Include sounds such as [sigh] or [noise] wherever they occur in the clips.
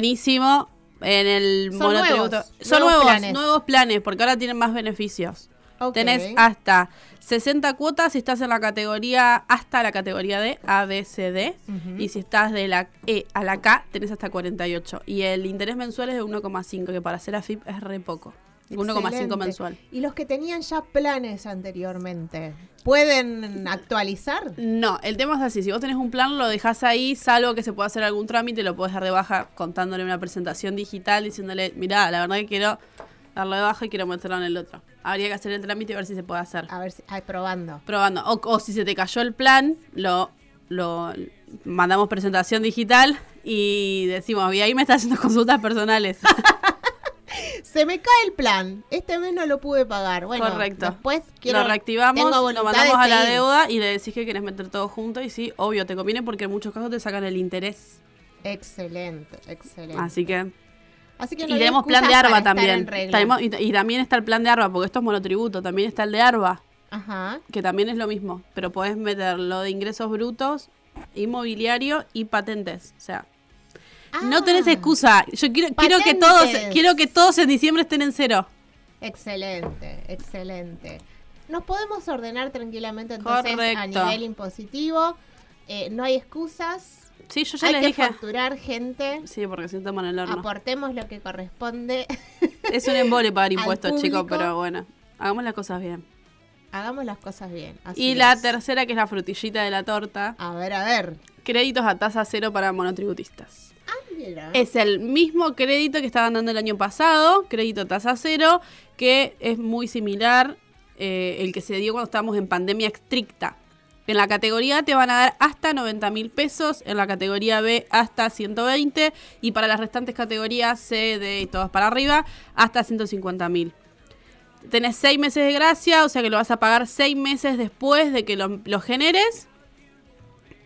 buenísimo en el Son monotributo. nuevos, Son nuevos nuevos, planes. nuevos planes, porque ahora tienen más beneficios. Tenés hasta 60 cuotas si estás en la categoría, hasta la categoría D, A, B, C, D. Y si estás de la E a la K, tenés hasta 48. Y el interés mensual es de 1,5, que para hacer AFIP es re poco. 1,5 Excelente. mensual. Y los que tenían ya planes anteriormente, ¿pueden actualizar? No, el tema es así. Si vos tenés un plan, lo dejás ahí, salvo que se pueda hacer algún trámite, lo podés dar de baja contándole una presentación digital, diciéndole, mirá, la verdad que quiero darlo de baja y quiero meterlo en el otro. Habría que hacer el trámite y ver si se puede hacer. A ver, si, ay, probando. Probando. O, o si se te cayó el plan, lo, lo mandamos presentación digital y decimos, y ahí me está haciendo consultas personales. [laughs] Se me cae el plan. Este mes no lo pude pagar. Bueno, Correcto. después quiero, lo reactivamos, lo mandamos a la deuda y le decís que querés meter todo junto y sí, obvio, te conviene porque en muchos casos te sacan el interés. Excelente, excelente. Así que... Así que no y tenemos plan de ARBA también. Tenemos- y, y también está el plan de ARBA, porque esto es monotributo. También está el de ARBA, Ajá. que también es lo mismo. Pero podés meter lo de ingresos brutos, inmobiliario y patentes. O sea, no tenés Ah, excusa. Yo quiero, quiero que todos, quiero que todos en diciembre estén en cero. Excelente, excelente. Nos podemos ordenar tranquilamente entonces a nivel impositivo. Eh, no hay excusas. Sí, yo ya hay les que dije. facturar gente. Sí, porque si en el horno. Aportemos lo que corresponde. Es un embole pagar [laughs] impuestos, chicos, pero bueno. Hagamos las cosas bien. Hagamos las cosas bien. así Y la tercera, que es la frutillita de la torta. A ver, a ver. Créditos a tasa cero para monotributistas. Es el mismo crédito que estaban dando el año pasado, crédito tasa cero, que es muy similar eh, el que se dio cuando estábamos en pandemia estricta. En la categoría te van a dar hasta 90 mil pesos, en la categoría B hasta 120 y para las restantes categorías C, D y todas para arriba hasta 150 mil. Tenés seis meses de gracia, o sea que lo vas a pagar seis meses después de que lo, lo generes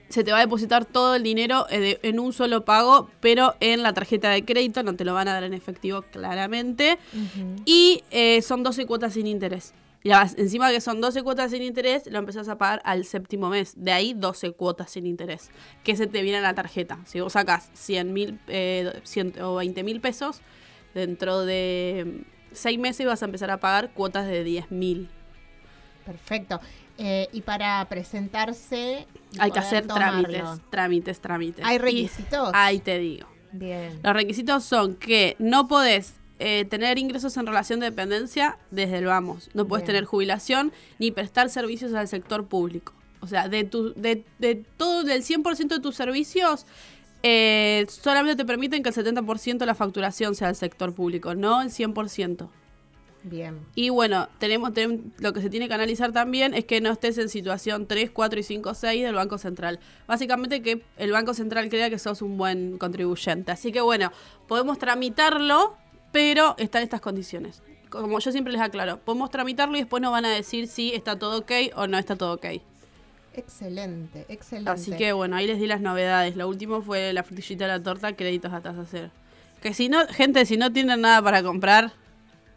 se te va a depositar todo el dinero eh, en un solo pago, pero en la tarjeta de crédito, no te lo van a dar en efectivo claramente. Y eh, son 12 cuotas sin interés. Y encima que son 12 cuotas sin interés, lo empezás a pagar al séptimo mes. De ahí 12 cuotas sin interés, que se te viene a la tarjeta. Si vos sacás 100 mil eh, 100 o 20 mil pesos, dentro de 6 meses vas a empezar a pagar cuotas de 10 mil. Perfecto. Eh, y para presentarse. y Hay que hacer tomarlo. trámites, trámites, trámites. ¿Hay Y requisitos? ahí te digo. Bien. Los requisitos son que no podés eh, tener ingresos en relación de dependencia desde el vamos. No podés Bien. tener jubilación ni prestar servicios al sector público. O sea, de, tu, de, de todo, del 100% de tus servicios, eh, solamente te permiten que el 70% de la facturación sea del sector público, no el 100%. Bien. Y bueno, tenemos tenem- lo que se tiene que analizar también es que no estés en situación 3, 4 y 5, 6 del Banco Central. Básicamente que el Banco Central crea que sos un buen contribuyente. Así que bueno, podemos tramitarlo, pero está en estas condiciones. Como yo siempre les aclaro, podemos tramitarlo y después nos van a decir si está todo ok o no está todo ok. Excelente, excelente. Así que bueno, ahí les di las novedades. Lo último fue la frutillita de la torta, créditos a tasa cero. Que si no, gente, si no tienen nada para comprar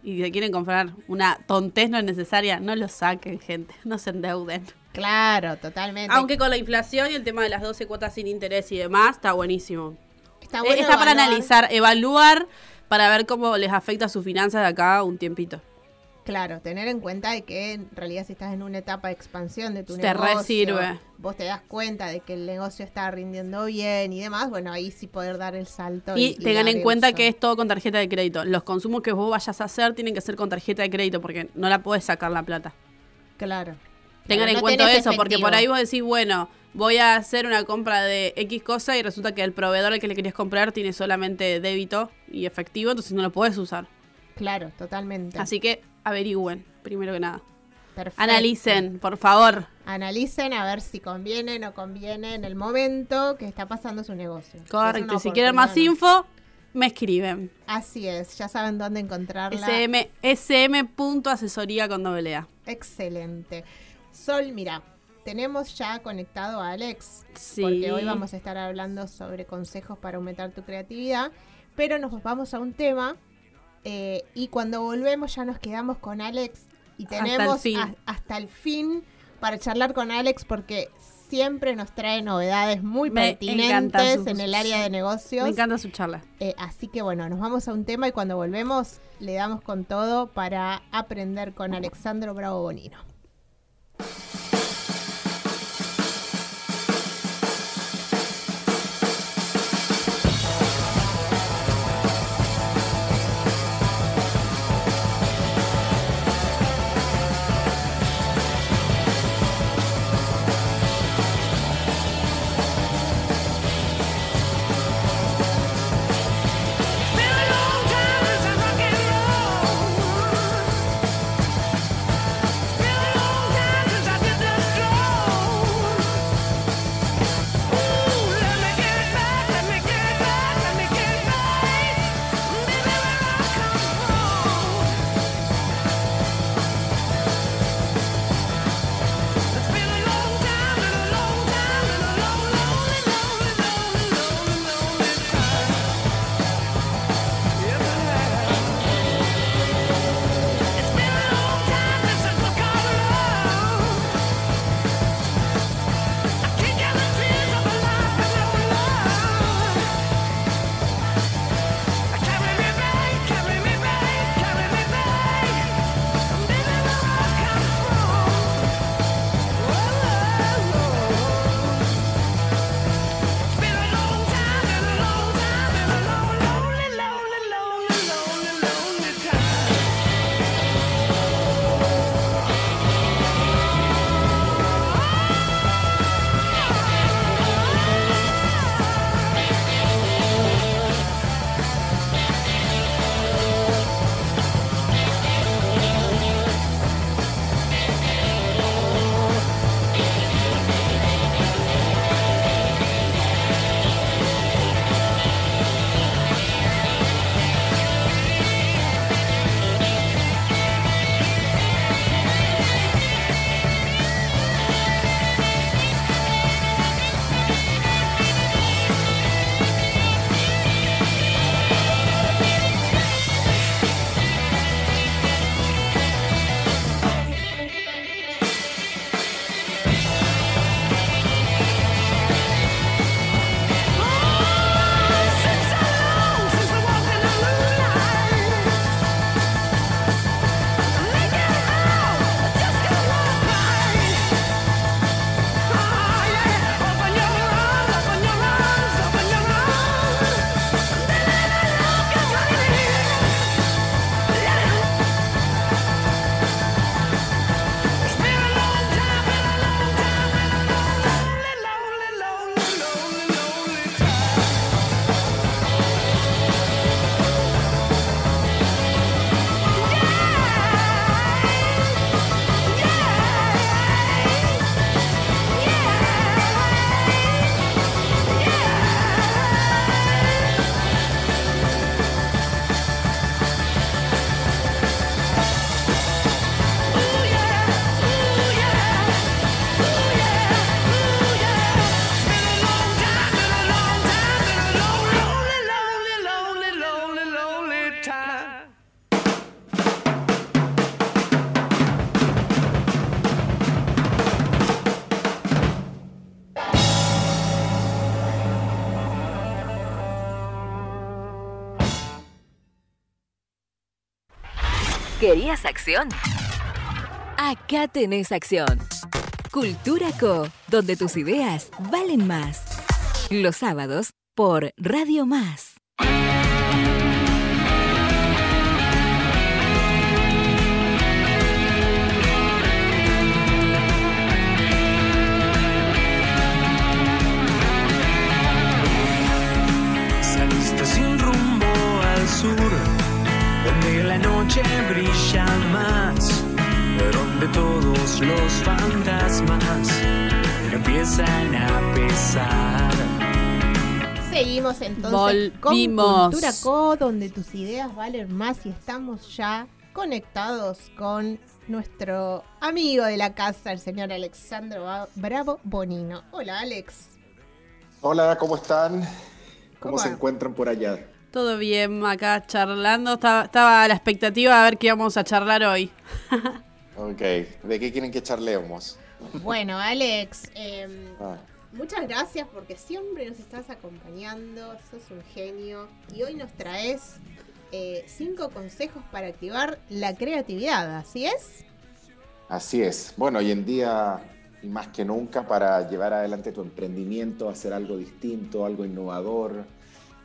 y que quieren comprar una tontez no necesaria, no lo saquen, gente. No se endeuden. Claro, totalmente. Aunque con la inflación y el tema de las 12 cuotas sin interés y demás, está buenísimo. está, Eh, bueno está para analizar, evaluar, para ver cómo les afecta sus finanzas de acá un tiempito. Claro, tener en cuenta de que en realidad si estás en una etapa de expansión de tu Te negocio, sirve. vos te das cuenta de que el negocio está rindiendo bien y demás, bueno, ahí sí poder dar el salto. Y tengan en cuenta uso. que es todo con tarjeta de crédito. Los consumos que vos vayas a hacer tienen que ser con tarjeta de crédito porque no la puedes sacar la plata. Claro. Tengan Claro, en no cuenta eso, porque por ahí vos decís, bueno, voy a hacer una compra de X cosa y resulta que el proveedor al que le querías comprar tiene solamente débito y efectivo, entonces no lo puedes usar. Claro, totalmente. Así que averigüen, primero que nada. Perfecto. Analicen, por favor. Analicen a ver si conviene o no conviene en el momento que está pasando su negocio. Correcto. Y si quieren más info, me escriben. Así es, ya saben dónde encontrarla. SM, sm.asesoría con doble A. Excelente. Sol, mira, tenemos ya conectado a Alex. Sí. Porque hoy vamos a estar hablando sobre consejos para aumentar tu creatividad. Pero nos vamos a un tema. Eh, y cuando volvemos ya nos quedamos con Alex. Y Hasta el tenemos a- hasta el fin para charlar con Alex. Porque siempre nos trae novedades muy Me pertinentes sus- en el área de negocios. Me encanta su charla. Eh, así que bueno, nos vamos a un tema y cuando volvemos le damos con todo para aprender con Alexandro Bravo Bonino. Acá tenés acción. Cultura Co, donde tus ideas valen más. Los sábados por Radio Más. La noche brilla más, donde todos los fantasmas empiezan a pesar. Seguimos entonces Volvimos. con Cultura Co, donde tus ideas valen más y estamos ya conectados con nuestro amigo de la casa, el señor Alexandro Bravo Bonino. Hola Alex. Hola, ¿cómo están? ¿Cómo, ¿Cómo se va? encuentran por allá? Todo bien, acá charlando. Estaba, estaba a la expectativa de ver qué íbamos a charlar hoy. [laughs] Ok, ¿de qué quieren que charlemos? Bueno, Alex, eh, Ah, muchas gracias porque siempre nos estás acompañando, sos un genio y hoy nos traes eh, cinco consejos para activar la creatividad, ¿así es? así es. Bueno, hoy en día, y más que nunca, para llevar adelante tu emprendimiento, hacer algo distinto, algo innovador,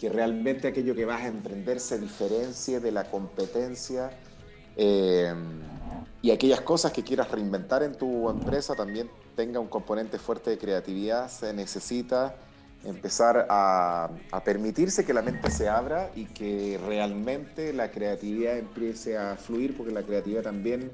que realmente aquello que vas a emprender se diferencie de la competencia eh, y aquellas cosas que quieras reinventar en tu empresa también tenga un componente fuerte de creatividad, se necesita empezar a, a permitirse que la mente se abra y que realmente la creatividad empiece a fluir, porque la creatividad también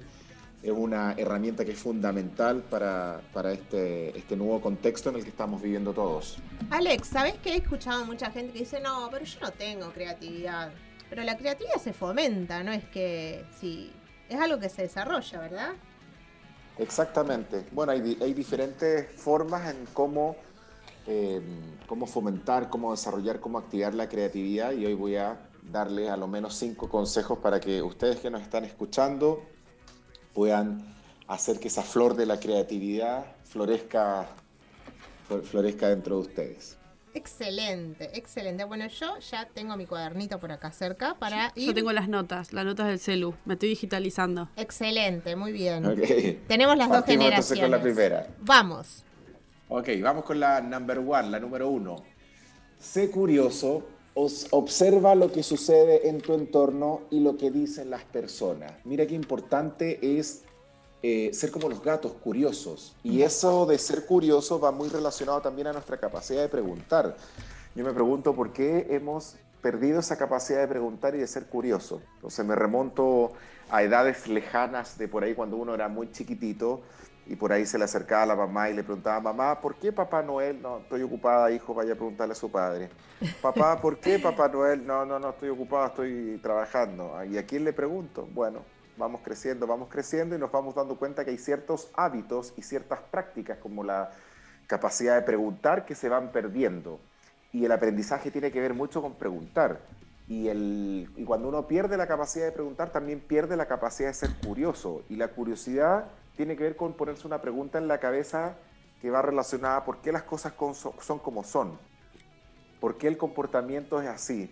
es una herramienta que es fundamental para, para este, este nuevo contexto en el que estamos viviendo todos. Alex, ¿sabes que he escuchado mucha gente que dice, no, pero yo no tengo creatividad? Pero la creatividad se fomenta, no es que sí, es algo que se desarrolla, ¿verdad? Exactamente. Bueno, hay, di- hay diferentes formas en cómo, eh, cómo fomentar, cómo desarrollar, cómo activar la creatividad y hoy voy a darle a lo menos cinco consejos para que ustedes que nos están escuchando puedan hacer que esa flor de la creatividad florezca, flor- florezca dentro de ustedes. Excelente, excelente. Bueno, yo ya tengo mi cuadernito por acá cerca para ir. Yo tengo las notas, las notas del celu. Me estoy digitalizando. Excelente, muy bien. Tenemos las dos Partimos generaciones. con la primera. Vamos. Ok, vamos con la number one, la número uno. Sé curioso, os- observa lo que sucede en tu entorno y lo que dicen las personas. Mira qué importante es eh, ser como los gatos, curiosos. Y eso de ser curioso va muy relacionado también a nuestra capacidad de preguntar. Yo me pregunto por qué hemos perdido esa capacidad de preguntar y de ser curioso. Entonces me remonto a edades lejanas de por ahí cuando uno era muy chiquitito y por ahí se le acercaba a la mamá y le preguntaba, mamá, ¿por qué Papá Noel? No, estoy ocupada, hijo, vaya a preguntarle a su padre. [laughs] Papá, ¿por qué Papá Noel? No, no, no, estoy ocupada, estoy trabajando. ¿Y a quién le pregunto? Bueno, vamos creciendo, vamos creciendo y nos vamos dando cuenta que hay ciertos hábitos y ciertas prácticas como la capacidad de preguntar que se van perdiendo. Y el aprendizaje tiene que ver mucho con preguntar. Y, el, y cuando uno pierde la capacidad de preguntar, también pierde la capacidad de ser curioso. Y la curiosidad tiene que ver con ponerse una pregunta en la cabeza que va relacionada a por qué las cosas son como son. ¿Por qué el comportamiento es así?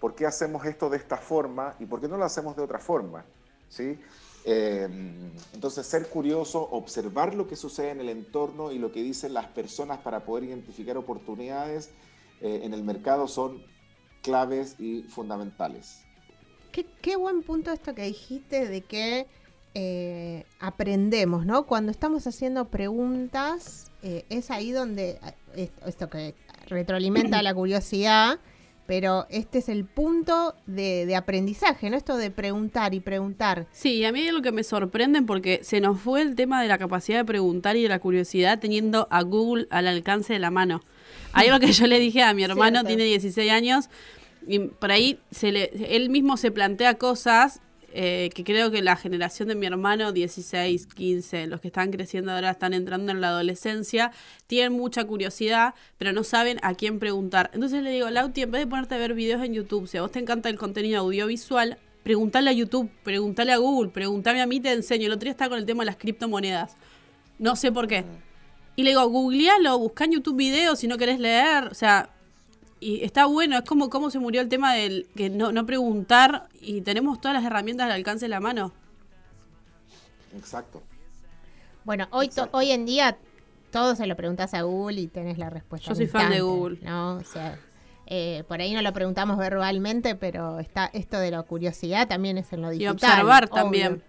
¿Por qué hacemos esto de esta forma y por qué no lo hacemos de otra forma? ¿Sí? Eh, entonces, ser curioso, observar lo que sucede en el entorno y lo que dicen las personas para poder identificar oportunidades eh, en el mercado son claves y fundamentales. Qué buen punto esto que dijiste de que eh, aprendemos, ¿no? Cuando estamos haciendo preguntas, eh, es ahí donde eh, esto que retroalimenta la curiosidad, pero este es el punto de, de aprendizaje, ¿no? Esto de preguntar y preguntar. Sí, a mí es lo que me sorprende porque se nos fue el tema de la capacidad de preguntar y de la curiosidad teniendo a Google al alcance de la mano. Ahí lo que yo le dije a mi hermano, Cierto. tiene 16 años, y por ahí se le, él mismo se plantea cosas eh, que creo que la generación de mi hermano, 16, 15, los que están creciendo ahora están entrando en la adolescencia, tienen mucha curiosidad, pero no saben a quién preguntar. Entonces le digo, Lauti, en vez de ponerte a ver videos en YouTube, si a vos te encanta el contenido audiovisual, preguntale a YouTube, preguntale a Google, preguntame a mí, te enseño. El otro día estaba con el tema de las criptomonedas. No sé por qué. Y le digo, googlealo, busca en YouTube videos si no querés leer. O sea, y está bueno, es como cómo se murió el tema del que no, no preguntar y tenemos todas las herramientas al alcance de la mano. Exacto. Bueno, hoy, to- hoy en día todo se lo preguntas a Google y tenés la respuesta. Yo soy fan de Google. ¿no? O sea, eh, por ahí no lo preguntamos verbalmente, pero está esto de la curiosidad también es en lo Y digital. observar obvio. también.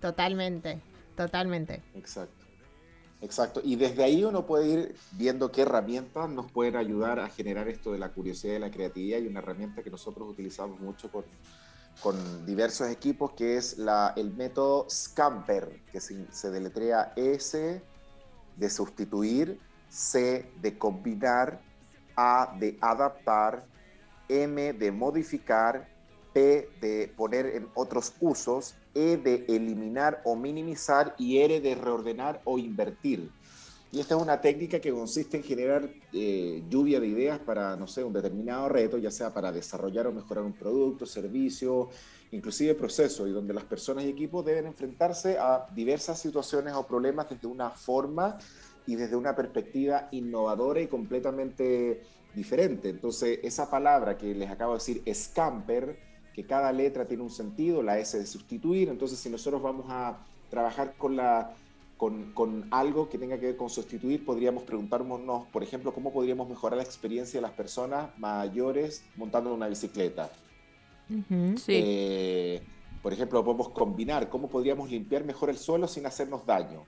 Totalmente, totalmente. Exacto. Exacto. Y desde ahí uno puede ir viendo qué herramientas nos pueden ayudar a generar esto de la curiosidad y la creatividad. Y una herramienta que nosotros utilizamos mucho con, con diversos equipos, que es la, el método Scamper, que se, se deletrea S de sustituir, C de combinar, A de adaptar, M de modificar, P de poner en otros usos, E de eliminar o minimizar y R de reordenar o invertir. Y esta es una técnica que consiste en generar eh, lluvia de ideas para, no sé, un determinado reto, ya sea para desarrollar o mejorar un producto, servicio, inclusive proceso, y donde las personas y equipos deben enfrentarse a diversas situaciones o problemas desde una forma y desde una perspectiva innovadora y completamente diferente. Entonces, esa palabra que les acabo de decir, scamper, que cada letra tiene un sentido, la S de sustituir, entonces si nosotros vamos a trabajar con la con, con, algo que tenga que ver con sustituir, podríamos preguntarnos, por ejemplo, cómo podríamos mejorar la experiencia de las personas mayores montando una bicicleta. Ujú. Sí. Eh, por ejemplo, podemos combinar cómo podríamos limpiar mejor el suelo sin hacernos daño.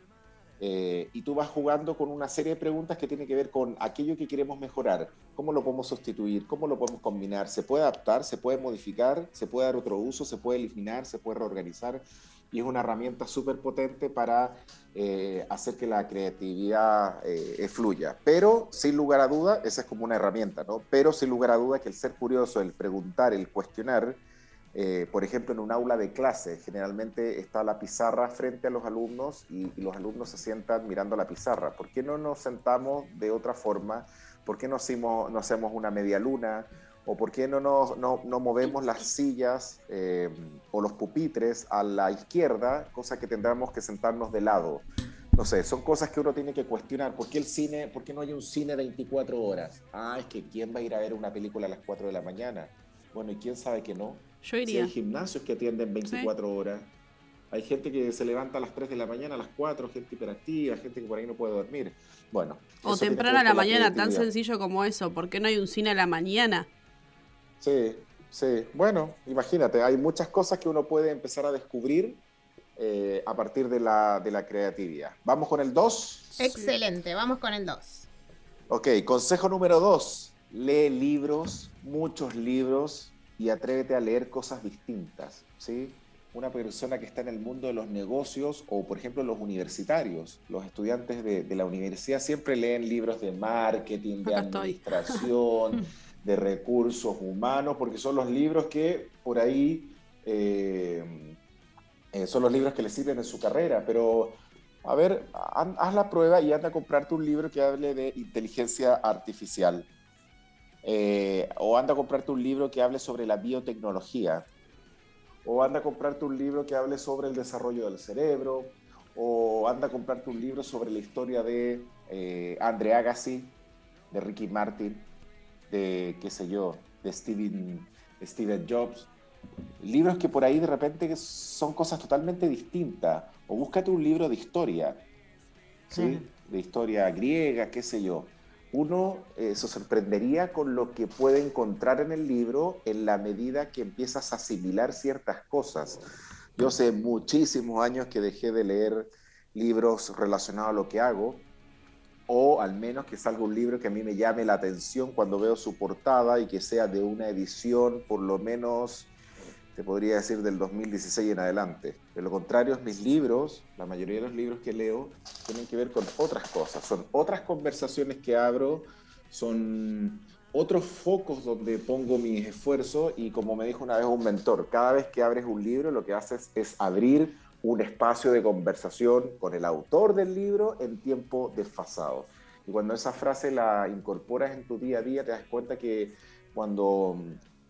Eh, y tú vas jugando con una serie de preguntas que tienen que ver con aquello que queremos mejorar, cómo lo podemos sustituir, cómo lo podemos combinar, se puede adaptar, se puede modificar, se puede dar otro uso, se puede eliminar, se puede reorganizar y es una herramienta súper potente para eh, hacer que la creatividad eh, fluya. Pero sin lugar a duda, esa es como una herramienta, ¿no? Pero sin lugar a duda que el ser curioso, el preguntar, el cuestionar, eh, por ejemplo, en un aula de clase, generalmente está la pizarra frente a los alumnos y, y, los alumnos se sientan mirando la pizarra. ¿Por qué no nos sentamos de otra forma? ¿Por qué no hacemos, no hacemos una media luna? ¿O por qué no, nos, no, no movemos las sillas eh, o los pupitres a la izquierda, cosa que tendremos que sentarnos de lado? No sé, son cosas que uno tiene que cuestionar. ¿Por qué el cine, por qué no hay un cine 24 horas? Ah, es que ¿quién va a ir a ver una película a las 4 de la mañana? Bueno, ¿y quién sabe que no? Yo Si iría. hay gimnasios que atienden 24 horas. Hay gente que se levanta a las 3 de la mañana, a las 4, gente hiperactiva, gente que por ahí no puede dormir. Bueno. O temprano a la mañana, tan sencillo como eso. ¿Por qué no hay un cine a la mañana? Sí, sí. Bueno, imagínate, hay muchas cosas que uno puede empezar a descubrir eh, a partir de la, de la creatividad. Vamos con el 2. Excelente, vamos con el 2. Ok, consejo número 2. Lee libros, muchos libros, y atrévete a leer cosas distintas. ¿sí? Una persona que está en el mundo de los negocios o, por ejemplo, los universitarios, los estudiantes de, de la universidad siempre leen libros de marketing, de Acá administración, de recursos humanos, porque son los libros que por ahí eh, eh, son los libros que les sirven en su carrera. Pero, a ver, haz la prueba y anda a comprarte un libro que hable de inteligencia artificial. Eh, o anda a comprarte un libro que hable sobre la biotecnología. O anda a comprarte un libro que hable sobre el desarrollo del cerebro. O anda a comprarte un libro sobre la historia de eh, Andre Agassi, de Ricky Martin, de, qué sé yo, de Steven, Steven Jobs. Libros que por ahí de repente son cosas totalmente distintas. O búscate un libro de historia, ¿sí? De historia griega, qué sé yo. Uno eh, se sorprendería con lo que puede encontrar en el libro en la medida que empiezas a asimilar ciertas cosas. Yo hace muchísimos años que dejé de leer libros relacionados a lo que hago, o al menos que salga un libro que a mí me llame la atención cuando veo su portada y que sea de una edición por lo menos, te podría decir, del 2016 en adelante. De lo contrario, mis libros, la mayoría de los libros que leo, tienen que ver con otras cosas, son otras conversaciones que abro, son otros focos donde pongo mis esfuerzos y como me dijo una vez un mentor, cada vez que abres un libro lo que haces es abrir un espacio de conversación con el autor del libro en tiempo desfasado. Y cuando esa frase la incorporas en tu día a día, te das cuenta que cuando,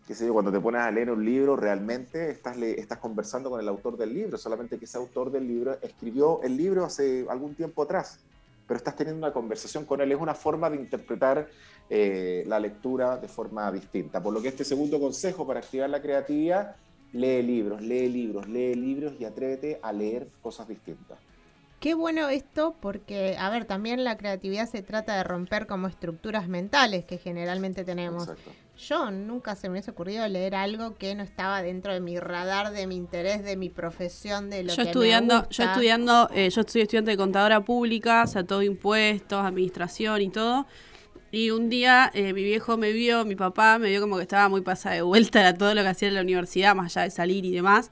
qué sé yo, cuando te pones a leer un libro, realmente estás, le- estás conversando con el autor del libro, solamente que ese autor del libro escribió el libro hace algún tiempo atrás, pero estás teniendo una conversación con él. Es una forma de interpretar eh, la lectura de forma distinta. Por lo que este segundo consejo para activar la creatividad, lee libros, lee libros, lee libros y atrévete a leer cosas distintas. Qué bueno esto porque, a ver, también la creatividad se trata de romper como estructuras mentales que generalmente tenemos. Exacto. Yo nunca se me hubiese ocurrido leer algo que no estaba dentro de mi radar, de mi interés, de mi profesión, de lo Yo que estudiando, me yo gusta. estudiando, eh, yo soy estudiante de contadora pública, o sea, todo impuestos, administración y todo. Y un día eh, mi viejo me vio, mi papá me vio como que estaba muy pasada de vuelta a todo lo que hacía en la universidad, más allá de salir y demás.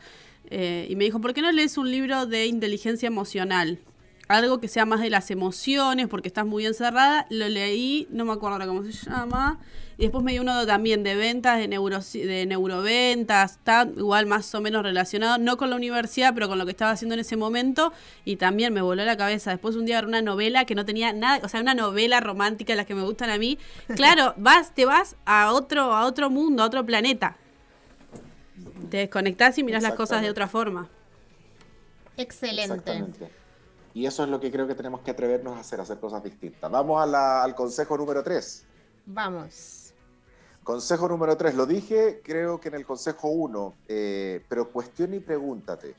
Eh, y me dijo, ¿por qué no lees un libro de inteligencia emocional? algo que sea más de las emociones, porque estás muy encerrada. Lo leí, no me acuerdo ahora cómo se llama. Y después me dio uno también de ventas, de, neuro, de neuroventas, está igual más o menos relacionado, no con la universidad, pero con lo que estaba haciendo en ese momento. Y también me voló la cabeza. Después un día era una novela que no tenía nada, o sea, una novela romántica, las que me gustan a mí. Claro, [laughs] vas, te vas a otro, a otro mundo, a otro planeta. Te desconectás y mirás las cosas de otra forma. Excelente. Y eso es lo que creo que tenemos que atrevernos a hacer, hacer cosas distintas. Vamos a la- al consejo número 3. Vamos. Consejo número 3, lo dije creo que en el consejo 1, pero cuestiona y pregúntate.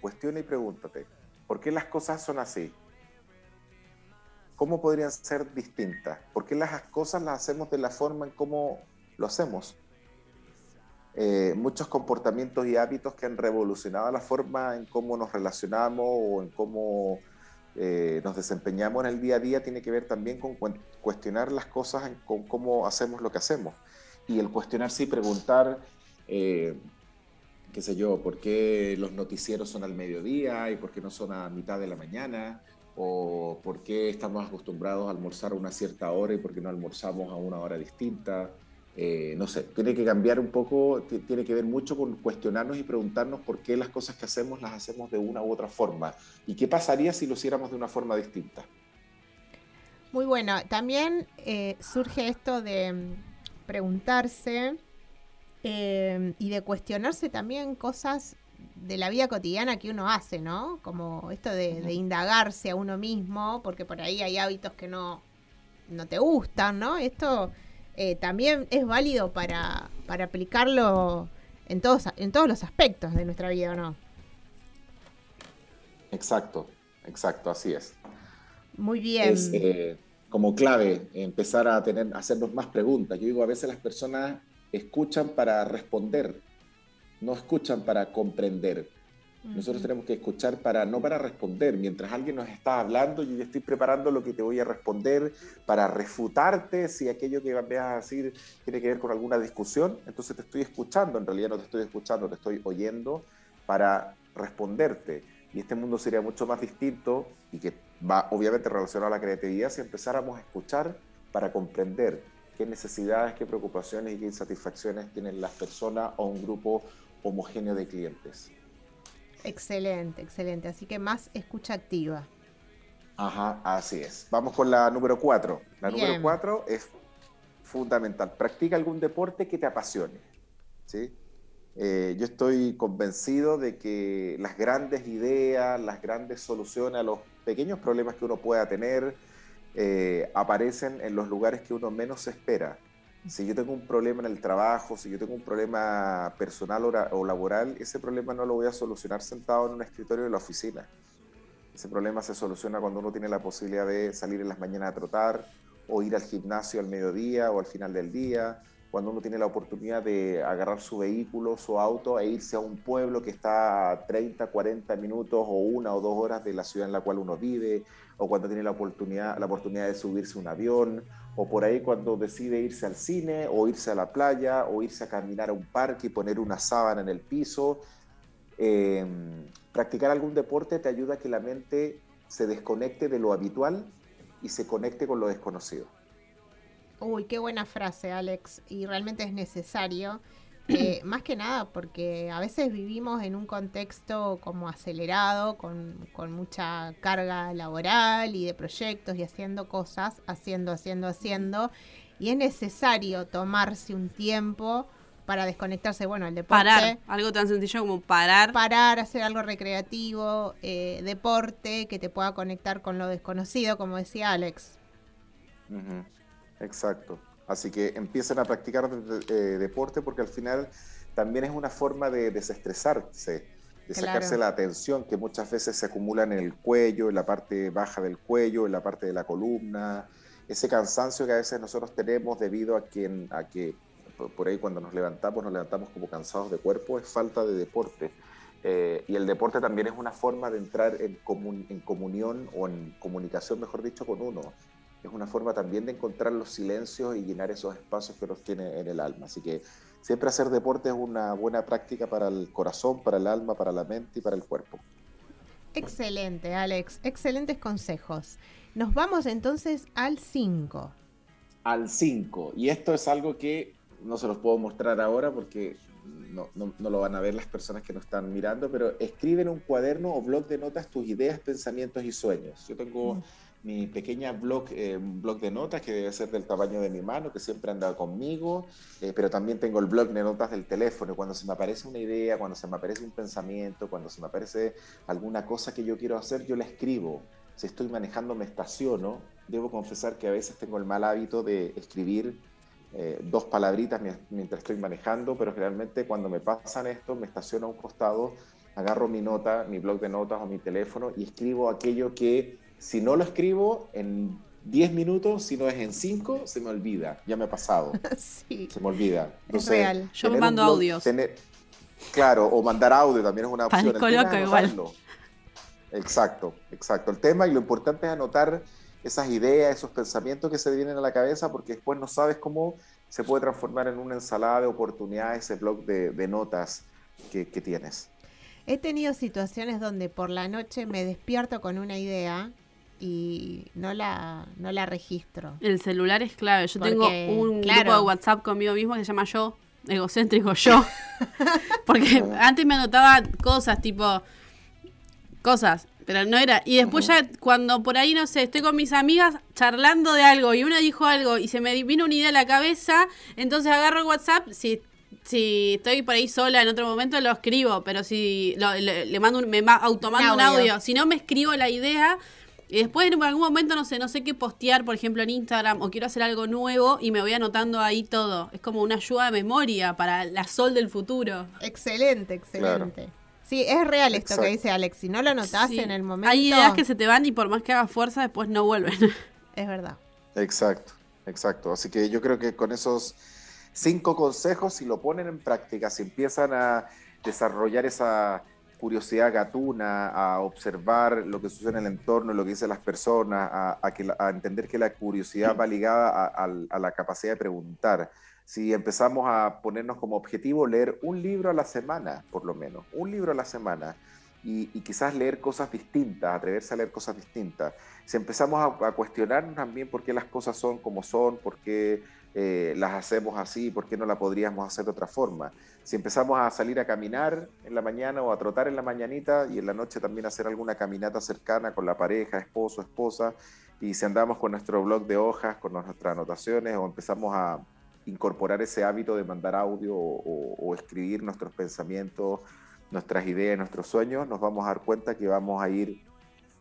Cuestiona y pregúntate. ¿Por qué las cosas son así? ¿Cómo podrían ser distintas? ¿Por qué las cosas las hacemos de la forma en cómo lo hacemos? Eh, muchos comportamientos y hábitos que han revolucionado la forma en cómo nos relacionamos o en cómo eh, nos desempeñamos en el día a día tiene que ver también con cu- cuestionar las cosas, en- con cómo hacemos lo que hacemos. Y el cuestionarse y preguntar, eh, qué sé yo, por qué los noticieros son al mediodía y por qué no son a mitad de la mañana, o por qué estamos acostumbrados a almorzar a una cierta hora y por qué no almorzamos a una hora distinta. Eh, no sé, tiene que cambiar un poco, ti- tiene que ver mucho con cuestionarnos y preguntarnos por qué las cosas que hacemos las hacemos de una u otra forma y qué pasaría si lo hiciéramos de una forma distinta. Muy bueno. También eh, surge esto de preguntarse eh, y de cuestionarse también cosas de la vida cotidiana que uno hace, ¿no? Como esto de, de indagarse a uno mismo, porque por ahí hay hábitos que no, no te gustan, ¿no? Esto eh, también es válido para, para aplicarlo en todos, en todos los aspectos de nuestra vida, ¿o no? Exacto, exacto, así es. Muy bien. es eh, como clave empezar a tener, a hacernos más preguntas. Yo digo, a veces las personas escuchan para responder, no escuchan para comprender. Nosotros tenemos que escuchar para, no para responder. Mientras alguien nos está hablando, yo ya estoy preparando lo que te voy a responder para refutarte si aquello que vas a decir tiene que ver con alguna discusión. Entonces te estoy escuchando, en realidad no te estoy escuchando, te estoy oyendo para responderte. Y este mundo sería mucho más distinto y que va obviamente relacionado a la creatividad si empezáramos a escuchar para comprender qué necesidades, qué preocupaciones y qué insatisfacciones tienen las personas o un grupo homogéneo de clientes. Excelente, excelente. Así que más escucha activa. Ajá, así es. Vamos con la número cuatro. La Bien. número cuatro es fundamental. Practica algún deporte que te apasione. ¿sí? Eh, yo estoy convencido de que las grandes ideas, las grandes soluciones a los pequeños problemas que uno pueda tener eh, aparecen en los lugares que uno menos espera. Si yo tengo un problema en el trabajo, si yo tengo un problema personal o, ra- o laboral, ese problema no lo voy a solucionar sentado en un escritorio de la oficina. Ese problema se soluciona cuando uno tiene la posibilidad de salir en las mañanas a trotar o ir al gimnasio al mediodía o al final del día, cuando uno tiene la oportunidad de agarrar su vehículo, su auto e irse a un pueblo que está a 30, 40 minutos o una o dos horas de la ciudad en la cual uno vive, o cuando tiene la oportunidad, la oportunidad de subirse un avión, o por ahí cuando decide irse al cine o irse a la playa o irse a caminar a un parque y poner una sábana en el piso. Eh, practicar algún deporte te ayuda a que la mente se desconecte de lo habitual y se conecte con lo desconocido. Uy, qué buena frase, Alex. Y realmente es necesario. [clears throat] eh, más que nada porque a veces vivimos en un contexto como acelerado, con, con mucha carga laboral y de proyectos y haciendo cosas, haciendo, haciendo, haciendo. Y es necesario tomarse un tiempo para desconectarse. Bueno, el deporte. Parar, algo tan sencillo como parar. parar, hacer algo recreativo, eh, deporte que te pueda conectar con lo desconocido, como decía Alex. Exacto. Así que empiecen a practicar eh, deporte porque al final también es una forma de desestresarse, de Claro. sacarse la tensión que muchas veces se acumula en el cuello, en la parte baja del cuello, en la parte de la columna, ese cansancio que a veces nosotros tenemos debido a que, a que por- por ahí cuando nos levantamos, nos levantamos como cansados de cuerpo, es falta de deporte. Eh, y el deporte también es una forma de entrar en, comun- en comunión o en comunicación, mejor dicho, con uno. Es una forma también de encontrar los silencios y llenar esos espacios que nos tiene en el alma. Así que siempre hacer deporte es una buena práctica para el corazón, para el alma, para la mente y para el cuerpo. Excelente, Alex. Excelentes consejos. Nos vamos entonces al 5. al 5. Y esto es algo que no se los puedo mostrar ahora porque no, no- no lo van a ver las personas que nos están mirando, pero escribe en un cuaderno o blog de notas tus ideas, pensamientos y sueños. Yo tengo mi pequeña blog, eh, blog de notas que debe ser del tamaño de mi mano, que siempre anda conmigo, eh, pero también tengo el blog de notas del teléfono. Cuando se me aparece una idea, cuando se me aparece un pensamiento, cuando se me aparece alguna cosa que yo quiero hacer, yo la escribo. Si estoy manejando, me estaciono. Debo confesar que a veces tengo el mal hábito de escribir eh, dos palabritas mi- mientras estoy manejando, pero generalmente cuando me pasan esto, me estaciono a un costado, agarro mi nota, mi blog de notas o mi teléfono y escribo aquello que si no lo escribo en 10 minutos, si no es en 5, se me olvida. Ya me ha pasado, [laughs] sí. se me olvida. real. Yo me mando blog- audios. tener- claro, o mandar audio también es una opción. Parezco El tema loca es igual. Exacto, exacto. El tema y lo importante es anotar esas ideas, esos pensamientos que se vienen a la cabeza, porque después no sabes cómo se puede transformar en una ensalada de oportunidades ese blog de, de notas que, que tienes. He tenido situaciones donde por la noche me despierto con una idea y no la, no la registro. El celular es clave. Yo Porque, tengo un claro. grupo de WhatsApp conmigo mismo que se llama yo, egocéntrico yo. [laughs] Porque antes me anotaba cosas tipo cosas, pero no era. Y después ya cuando por ahí, no sé, estoy con mis amigas charlando de algo y una dijo algo y se me vino una idea a la cabeza, entonces agarro el WhatsApp, si, si estoy por ahí sola en otro momento lo escribo, pero si lo- le, le mando un, me ma- automando un audio. audio, si no me escribo la idea y después en algún momento no sé, no sé qué postear, por ejemplo, en Instagram o quiero hacer algo nuevo y me voy anotando ahí todo. Es como una ayuda de memoria para la sol del futuro. Excelente, excelente. Sí, es real esto Exacto. que dice Alex. Si no lo notas Sí. en el momento, Hay ideas que se te van y por más que hagas fuerza después no vuelven. [laughs] es verdad. Exacto, exacto. Así que yo creo que con esos cinco consejos, si lo ponen en práctica, si empiezan a desarrollar esa curiosidad gatuna, a observar lo que sucede en el entorno, lo que dicen las personas, a, a que a entender que la curiosidad va ligada a, la capacidad de preguntar. Si empezamos a ponernos como objetivo leer un libro a la semana, por lo menos, un libro a la semana, y, y quizás leer cosas distintas, atreverse a leer cosas distintas. Si empezamos a cuestionarnos también por qué las cosas son como son, por qué eh, las hacemos así, por qué no la podríamos hacer de otra forma. Si empezamos a salir a caminar en la mañana o a trotar en la mañanita y en la noche también hacer alguna caminata cercana con la pareja, esposo, esposa, y si andamos con nuestro blog de hojas, con nuestras anotaciones o empezamos a incorporar ese hábito de mandar audio o, o- o escribir nuestros pensamientos, nuestras ideas, nuestros sueños, nos vamos a dar cuenta que vamos a ir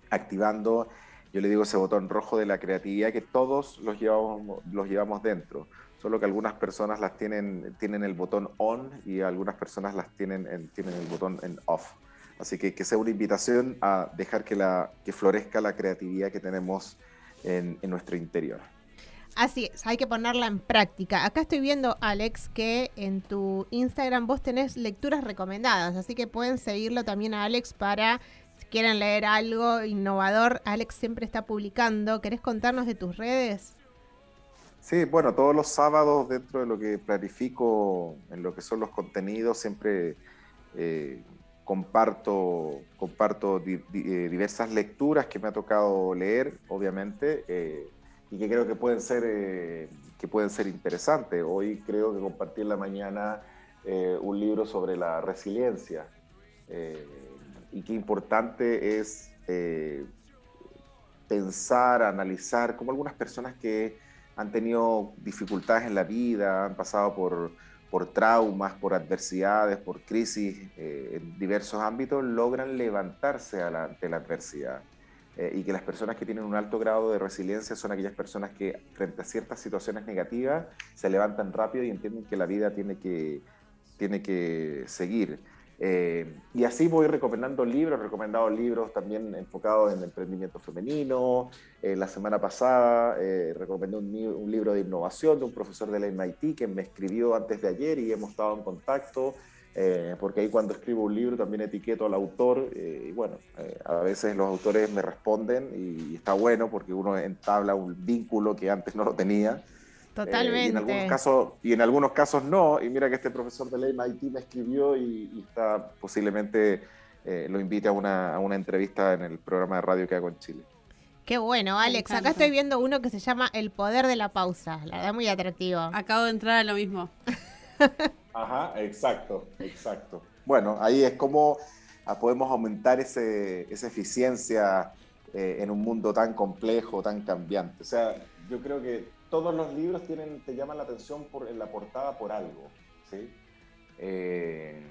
activando, yo le digo ese botón rojo de la creatividad que todos los llevamos, los llevamos dentro, solo que algunas personas las tienen, tienen el botón on y algunas personas las tienen, en- tienen el botón en off. Así que que sea una invitación a dejar que, la, que florezca la creatividad que tenemos en, en nuestro interior. Así es, hay que ponerla en práctica. Acá estoy viendo, Alex, que en tu Instagram vos tenés lecturas recomendadas, así que pueden seguirlo también a Alex para quieren leer algo innovador. Alex siempre está publicando. ¿Querés contarnos de tus redes? Sí, bueno, todos los sábados dentro de lo que planifico en lo que son los contenidos, siempre eh, comparto, comparto eh, diversas lecturas que me ha tocado leer, obviamente, eh, y que creo que pueden ser, que pueden ser interesantes. Hoy creo que compartí en la mañana un libro sobre la resiliencia y qué importante es eh, pensar, analizar, como algunas personas que han tenido dificultades en la vida, han pasado por, por traumas, por adversidades, por crisis eh, en diversos ámbitos, logran levantarse a la- ante la adversidad. Eh, y que las personas que tienen un alto grado de resiliencia son aquellas personas que frente a ciertas situaciones negativas se levantan rápido y entienden que la vida tiene que, tiene que seguir. Eh, y así voy recomendando libros, recomendado libros también enfocados en emprendimiento femenino. Eh, la semana pasada eh, recomendé un, un libro de innovación de un profesor del MIT que me escribió antes de ayer y hemos estado en contacto, porque ahí cuando escribo un libro también etiqueto al autor y bueno, a veces los autores me responden y está bueno porque uno entabla un vínculo que antes no lo tenía. Eh, y, Totalmente. en algunos casos, y en algunos casos no. Y mira que este profesor de ley MIT me escribió y, y está posiblemente eh, lo invite a una, a una entrevista en el programa de radio que hago en Chile. Qué bueno, Alex. Acá estoy viendo uno que se llama El Poder de la Pausa. La verdad, muy atractivo. Acabo de entrar a lo mismo. [laughs] Ajá, exacto, exacto. Bueno, ahí es como ah, podemos aumentar ese, esa eficiencia eh, en un mundo tan complejo, tan cambiante. O sea, yo creo que todos los libros tienen, te llaman la atención por, en la portada por algo, ¿sí? Eh,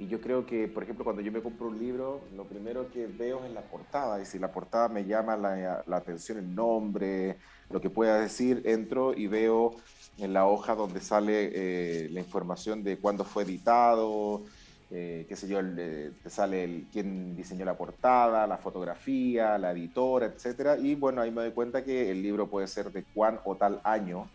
y yo creo que, por ejemplo, cuando yo me compro un libro, lo primero que veo es la portada. Y si la portada me llama la, atención, el nombre, lo que pueda decir, entro y veo en la hoja donde sale eh, la información de cuándo fue editado, eh, qué sé yo, el, eh, te sale el, quién diseñó la portada, la fotografía, la editora, etcétera. Y bueno, ahí me doy cuenta que el libro puede ser de cuán o tal año.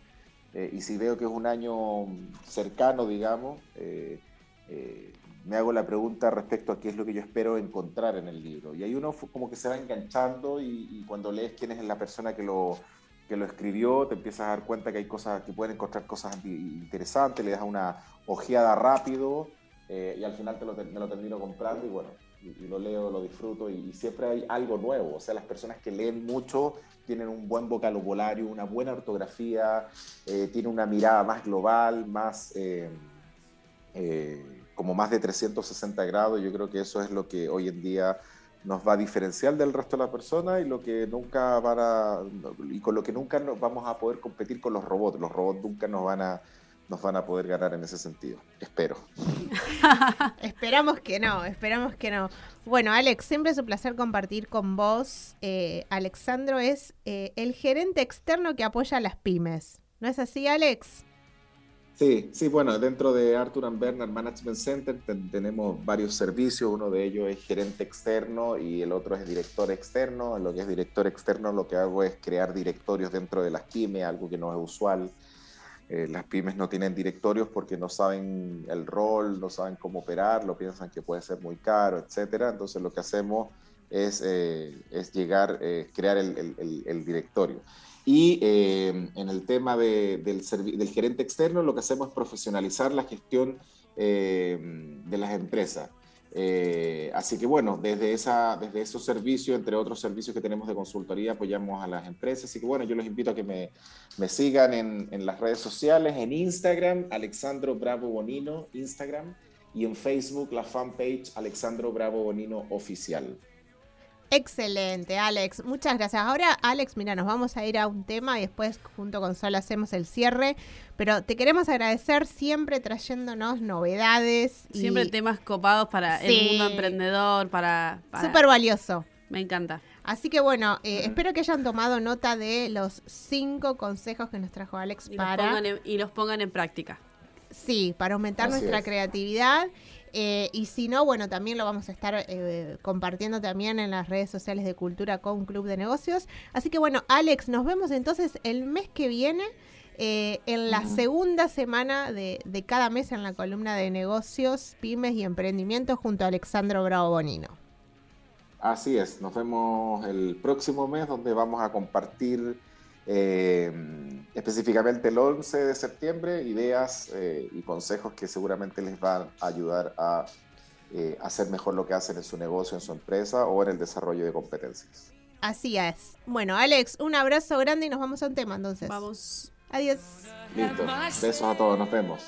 Eh, y si veo que es un año cercano, digamos, eh, eh, me hago la pregunta respecto a qué es lo que yo espero encontrar en el libro. Y ahí uno como que se va enganchando y, y cuando lees quién es la persona que lo, que lo escribió, te empiezas a dar cuenta que hay cosas, que pueden encontrar cosas interesantes, le das una ojeada rápido eh, y al final te lo, me lo termino comprando y bueno, lo leo, lo disfruto y, y siempre hay algo nuevo. O sea, las personas que leen mucho tienen un buen vocabulario, una buena ortografía, eh, tienen una mirada más global, más... eh, eh, como más de 360 grados, yo creo que eso es lo que hoy en día nos va a diferenciar del resto de la persona y lo que nunca van a y con lo que nunca nos vamos a poder competir con los robots. Los robots nunca nos van a nos van a poder ganar en ese sentido. Espero. [laughs] Esperamos que no, esperamos que no. Bueno, Alex, siempre es un placer compartir con vos. Eh, Alexandro es eh, el gerente externo que apoya a las pymes. ¿No es así, Alex? Sí, sí, bueno, dentro de Arthur and Bernard Management Center ten- tenemos varios servicios, uno de ellos es gerente externo y el otro es director externo. En lo que es director externo lo que hago es crear directorios dentro de las pymes, algo que no es usual. Eh, las pymes no tienen directorios porque no saben el rol, no saben cómo operar, lo piensan que puede ser muy caro, etcétera. Entonces lo que hacemos es, eh, llegar, eh, crear el, directorio. Y en el tema de- del, gerente externo, lo que hacemos es profesionalizar la gestión de las empresas. Eh, así que bueno, desde, esa, desde esos servicios, entre otros servicios que tenemos de consultoría, apoyamos a las empresas. Así que bueno, yo los invito a que me, me sigan en, en las redes sociales, en Instagram, Alexandro Bravo Bonino, Instagram, y en Facebook, la fanpage Alexandro Bravo Bonino Oficial. Excelente, Alex. Muchas gracias. Ahora, Alex, mira, nos vamos a ir a un tema y después junto con Sol hacemos el cierre. Pero te queremos agradecer siempre trayéndonos novedades. y Siempre temas copados para Sí. el mundo emprendedor, para... para- Súper valioso. Me encanta. Así que bueno, eh, espero que hayan tomado nota de los cinco consejos que nos trajo Alex Y los, para... pongan en, y los pongan en práctica. Sí, para aumentar Así nuestra es. creatividad. Eh, y si no, bueno, también lo vamos a estar eh, compartiendo también en las redes sociales de Cultura con Club de Negocios. Así que bueno, Alex, nos vemos entonces el mes que viene, eh, en la segunda semana de, de cada mes en la columna de negocios, pymes y emprendimientos junto a Alexandro Bravo Bonino. Así es, nos vemos el próximo mes donde vamos a compartir eh, específicamente el 11 de septiembre ideas eh, y consejos que seguramente les van a ayudar a eh, hacer mejor lo que hacen en su negocio, en su empresa o en el desarrollo de competencias. Así es. Bueno, Alex, un abrazo grande y nos vamos a un tema entonces. Vamos. Adiós. Listo, besos a todos, nos vemos.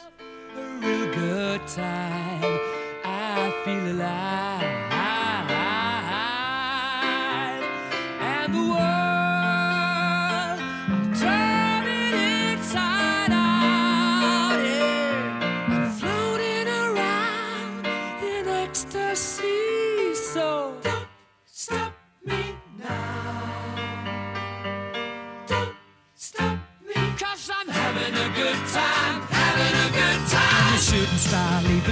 starly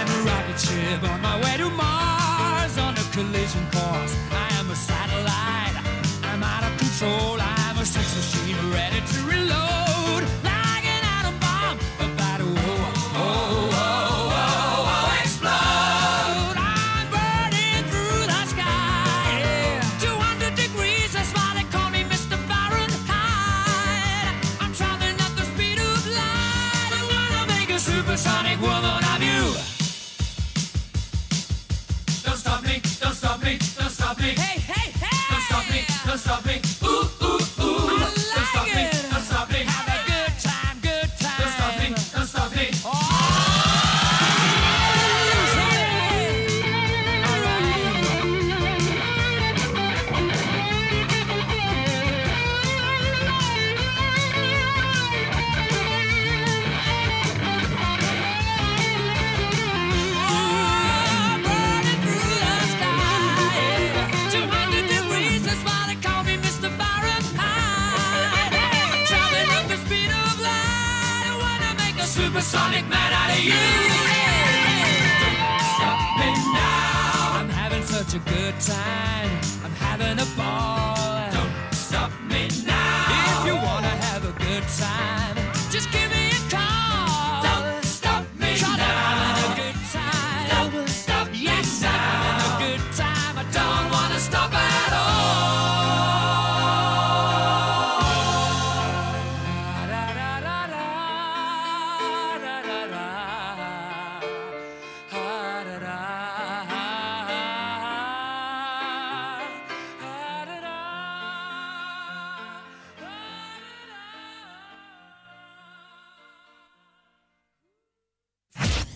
am a rocket ship on my way to Mars on a collision course. I am a satellite. I'm out of control. I'm a sex machine ready to reload.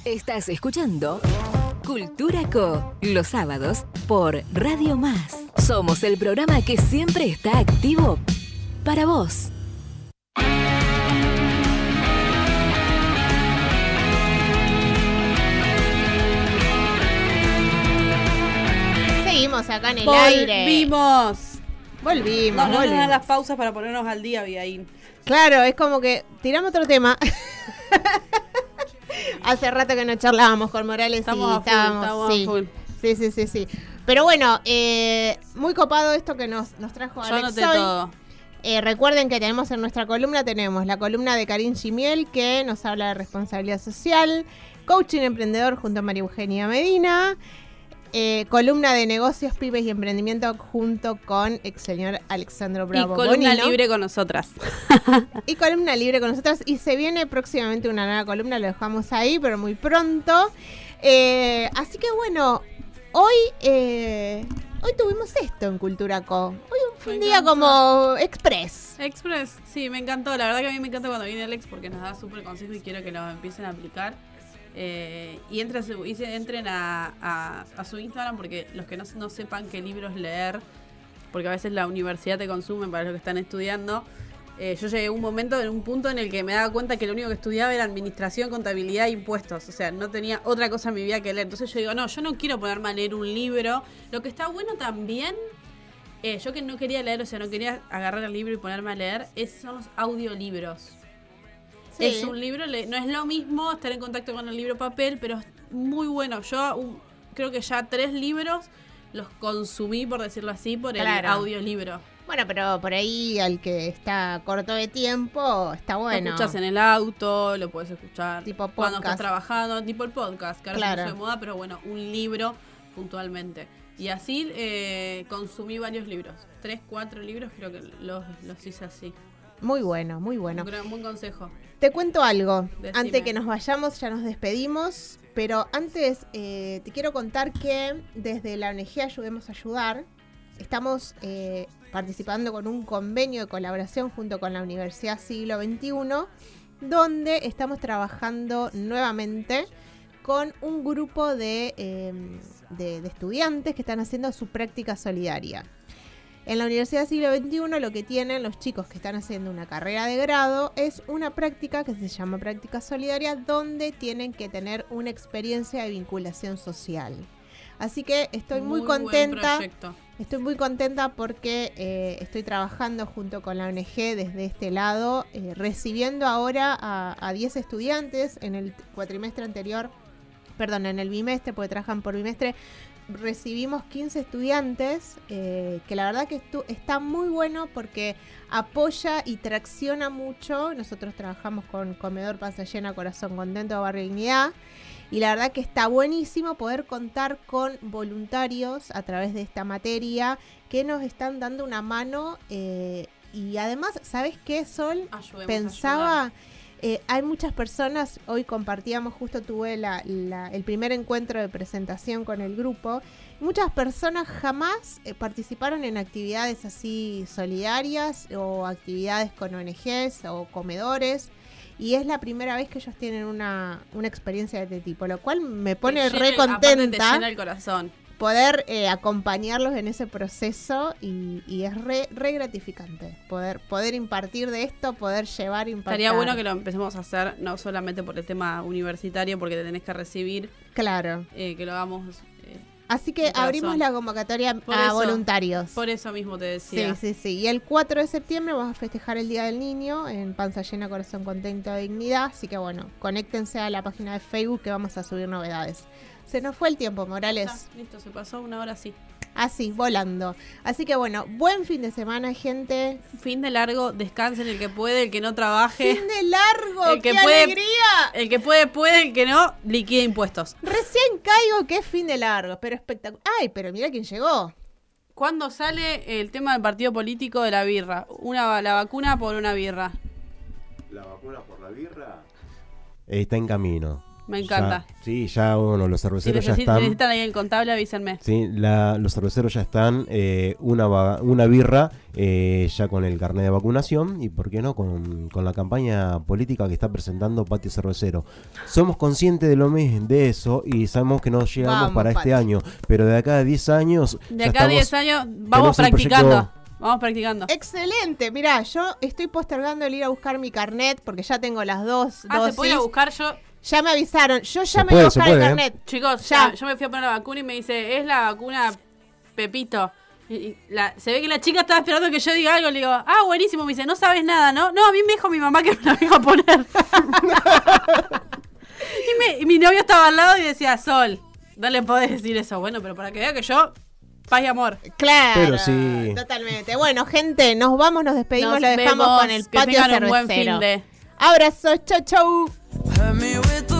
Estás escuchando Cultura Co. Los sábados por Radio Más. Somos el programa que siempre está activo para vos. Seguimos acá en el aire. Volvimos. Volvimos, No, no nos dan volvimos. las pausas para ponernos al día, Abigail. Claro, es como que tiramos otro tema. [laughs] Hace rato que no charlábamos con Morales Estamos y estábamos. estamos sí. full. sí, sí, sí, sí. Pero bueno, eh, muy copado esto que nos, nos trajo Yo Alex hoy. todo. Eh, recuerden que tenemos en nuestra columna, tenemos la columna de Karin Gimiel que nos habla de responsabilidad social, coaching emprendedor junto a María Eugenia Medina, eh, columna de negocios, pymes y emprendimiento junto con el señor Alexandro Bravo. y columna Bonino. libre con nosotras. [laughs] Y columna libre con nosotras. Y se viene próximamente una nueva columna, lo dejamos ahí, pero muy pronto. Eh, así que bueno, hoy, eh, hoy tuvimos esto en Cultura Co. Hoy fue un Me día encantó. como express. Express, sí, me encantó. La verdad que a mí me encanta cuando viene Alex porque nos da súper consejo y quiero que lo empiecen a aplicar. Eh, y, entre a su- y entren a, a- a su Instagram porque los que no, no sepan qué libros leer, porque a veces la universidad te consume para los que están estudiando. eh, yo llegué a un momento, en un punto en el que me daba cuenta que lo único que estudiaba era administración, contabilidad e impuestos. O sea, no tenía otra cosa en mi vida que leer. Entonces yo digo, no, yo no quiero ponerme a leer un libro. Lo que está bueno también eh, yo que no quería leer, o sea, no quería agarrar el libro y ponerme a leer, es, son los audiolibros. Sí. Es un libro, no es lo mismo estar en contacto con el libro papel, pero es muy bueno. Yo creo que ya tres libros los consumí, por decirlo así, por el audiolibro. Bueno, pero por ahí al que está corto de tiempo, está bueno. Lo escuchas en el auto, lo puedes escuchar Tipo cuando podcast. estás trabajando, tipo el podcast, que ahora Claro. puso de moda, pero bueno, un libro puntualmente. Y así eh, consumí varios libros. Tres, cuatro libros creo que los, los hice así. Muy bueno, muy bueno. Un gran buen consejo. Te cuento algo. Decime. Antes que nos vayamos, ya nos despedimos. Pero antes eh, te quiero contar que desde la ONG Ayudemos a Ayudar estamos eh, participando con un convenio de colaboración junto con la Universidad Siglo XXI, donde estamos trabajando nuevamente con un grupo de, eh, de- de estudiantes que están haciendo su práctica solidaria. En la Universidad Siglo XXI lo que tienen los chicos que están haciendo una carrera de grado es una práctica que se llama práctica solidaria donde tienen que tener una experiencia de vinculación social. Así que estoy muy, buen contenta. Estoy muy contenta porque eh, estoy trabajando junto con la ONG desde este lado, eh, recibiendo ahora a, a 10 estudiantes en el cuatrimestre anterior, perdón, en el bimestre, porque trabajan por bimestre, recibimos 15 estudiantes, eh, que la verdad que está muy bueno porque apoya y tracciona mucho. Nosotros trabajamos con Comedor Panza Llena, Corazón Contento, Barrio Dignidad. Y la verdad que está buenísimo poder contar con voluntarios a través de esta materia que nos están dando una mano. eh, y además, ¿sabes qué, Sol? Ayudemos a Pensaba, eh, hay muchas personas, hoy compartíamos, justo tuve la- la- el primer encuentro de presentación con el grupo. Muchas personas jamás eh, participaron en actividades así solidarias o actividades con ONGs o comedores. Y es la primera vez que ellos tienen una, una experiencia de este tipo, lo cual me pone Te llena re contenta Te llena el corazón. Poder eh, acompañarlos en ese proceso y, y es re, re gratificante poder, poder impartir de esto, poder llevar, impactar. Estaría bueno que lo empecemos a hacer, no solamente por el tema universitario, porque te tenés que recibir, Claro. eh, que lo hagamos eh, Así que abrimos la convocatoria Por a eso. voluntarios. Por eso mismo te Sí, decía. sí, sí. Y el 4 de septiembre vamos a festejar el Día del Niño en Panza Llena, Corazón Contento, Dignidad. Así que bueno, conéctense a la página de Facebook que vamos a subir novedades. Se nos fue el tiempo, Morales. Ah, listo, se pasó una hora así. Así, volando. Así que bueno, buen fin de semana, gente. Fin de largo, descansen el que puede, el que no trabaje. Fin de largo, El que qué puede- alegría. El que puede, puede, el que no, liquide impuestos. Recién caigo que es fin de largo, pero espectacular. Ay, pero mira quién llegó. ¿Cuándo sale el tema del partido político de la birra? Una, la vacuna por una birra. ¿La vacuna por la birra? Está en camino. Me encanta. Ya- sí, ya bueno, los Si cerveceros ya están. necesitan ahí el contable, avísenme. Sí, la- los cerveceros ya están. eh, una, una birra eh, ya con el carnet de vacunación y, ¿por qué no?, con, con la campaña política que está presentando Patio Cervecero. Somos conscientes de lo mismo de eso y sabemos que no llegamos Vamos, para este año, pero de acá a 10 años. De acá a estamos- 10 años vamos practicando. Vamos practicando. Excelente. Mira, yo estoy postergando el ir a buscar mi carnet porque ya tengo las dos Ah, se puede ir a dosis. buscar yo. Ya me avisaron. Yo ya Se me voy a buscar el puede, ¿eh? Chicos, Ya. ya. yo me fui a poner la vacuna y me dice, es la vacuna Pepito. Y- la- se ve que la chica estaba esperando que yo diga algo. Le digo, ah, buenísimo. Me dice, no sabes nada, ¿no? No, a mí me dijo mi mamá que me la iba a poner. [laughs] y, me- y mi novio estaba al lado y decía, Sol, no le podés decir eso. Bueno, pero para que vea que yo, paz y amor. Claro. Pero sí. Totalmente. Bueno, gente, nos vamos, nos despedimos, Nos lo dejamos vemos, con el que patio tengan un buen cervecero. fin de... Abrazos, chau, chau. Hurt me with the